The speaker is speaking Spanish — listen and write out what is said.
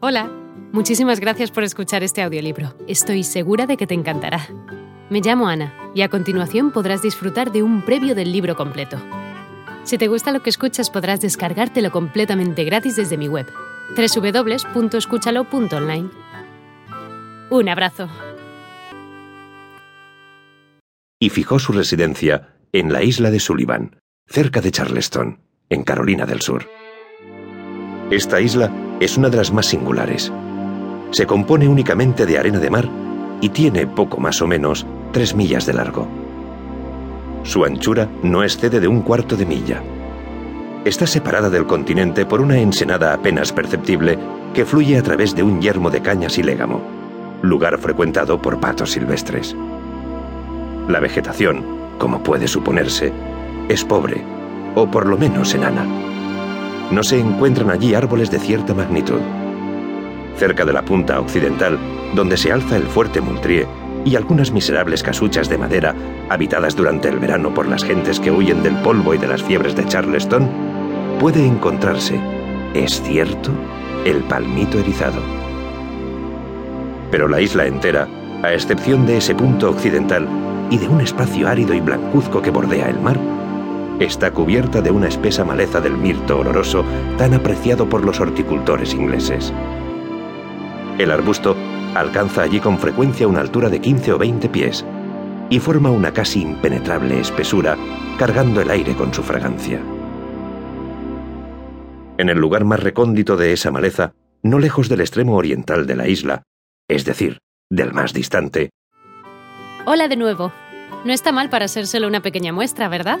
Hola, muchísimas gracias por escuchar este audiolibro. Estoy segura de que te encantará. Me llamo Ana y a continuación podrás disfrutar de un previo del libro completo. Si te gusta lo que escuchas podrás descargártelo completamente gratis desde mi web, www.escúchalo.online. Un abrazo. Y fijó su residencia en la isla de Sullivan, cerca de Charleston, en Carolina del Sur. Esta isla es una de las más singulares. Se compone únicamente de arena de mar y tiene poco más o menos tres millas de largo. Su anchura no excede de un cuarto de milla. Está separada del continente por una ensenada apenas perceptible que fluye a través de un yermo de cañas y légamo, lugar frecuentado por patos silvestres. La vegetación, como puede suponerse, es pobre, o por lo menos enana no se encuentran allí árboles de cierta magnitud. Cerca de la punta occidental, donde se alza el fuerte Moultrie y algunas miserables casuchas de madera habitadas durante el verano por las gentes que huyen del polvo y de las fiebres de Charleston, puede encontrarse, es cierto, el palmito erizado. Pero la isla entera, a excepción de ese punto occidental y de un espacio árido y blancuzco que bordea el mar, está cubierta de una espesa maleza del mirto oloroso tan apreciado por los horticultores ingleses. El arbusto alcanza allí con frecuencia una altura de 15 o 20 pies y forma una casi impenetrable espesura cargando el aire con su fragancia. En el lugar más recóndito de esa maleza, no lejos del extremo oriental de la isla, es decir, del más distante. Hola de nuevo. No está mal para ser solo una pequeña muestra, ¿verdad?